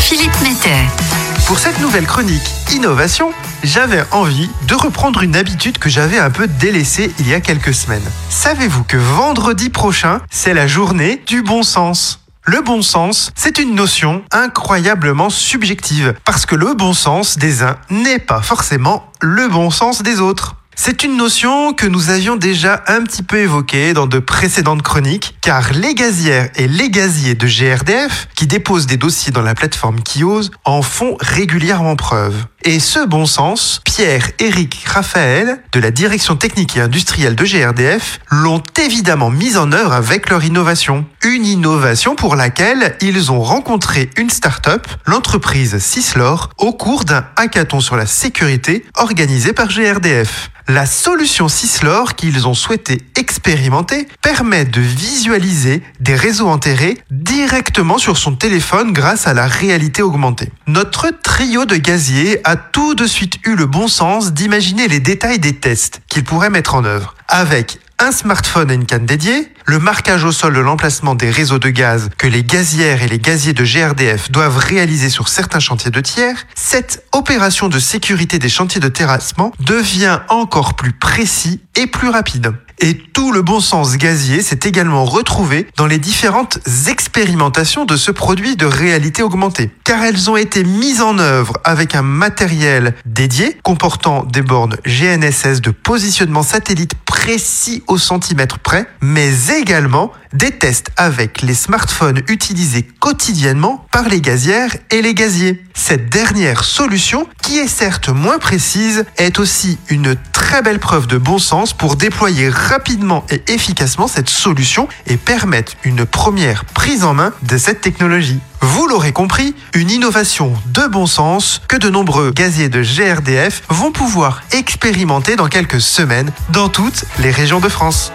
Philippe Metter. Pour cette nouvelle chronique Innovation, j'avais envie de reprendre une habitude que j'avais un peu délaissée il y a quelques semaines. Savez-vous que vendredi prochain, c'est la journée du bon sens? Le bon sens, c'est une notion incroyablement subjective, parce que le bon sens des uns n'est pas forcément le bon sens des autres. C'est une notion que nous avions déjà un petit peu évoquée dans de précédentes chroniques, car les gazières et les gaziers de GRDF, qui déposent des dossiers dans la plateforme Kios, en font régulièrement preuve. Et ce bon sens, Pierre, Eric, Raphaël, de la direction technique et industrielle de GRDF, l'ont évidemment mis en œuvre avec leur innovation. Une innovation pour laquelle ils ont rencontré une start-up, l'entreprise Cislor, au cours d'un hackathon sur la sécurité organisé par GRDF. La solution Cislor qu'ils ont souhaité expérimenter permet de visualiser des réseaux enterrés directement sur son téléphone grâce à la réalité augmentée. Notre trio de gaziers a tout de suite eu le bon sens d'imaginer les détails des tests qu'ils pourraient mettre en œuvre. Avec un smartphone et une canne dédiée, le marquage au sol de l'emplacement des réseaux de gaz que les gazières et les gaziers de GRDF doivent réaliser sur certains chantiers de tiers, cette opération de sécurité des chantiers de terrassement devient encore plus précis et plus rapide. Et tout le bon sens gazier s'est également retrouvé dans les différentes expérimentations de ce produit de réalité augmentée, car elles ont été mises en œuvre avec un matériel dédié comportant des bornes GNSS de positionnement satellite précis au centimètre près, mais également des tests avec les smartphones utilisés quotidiennement par les gazières et les gaziers. Cette dernière solution, qui est certes moins précise, est aussi une très belle preuve de bon sens pour déployer rapidement et efficacement cette solution et permettre une première prise en main de cette technologie. Vous l'aurez compris, une innovation de bon sens que de nombreux gaziers de GRDF vont pouvoir expérimenter dans quelques semaines dans toutes les régions de France.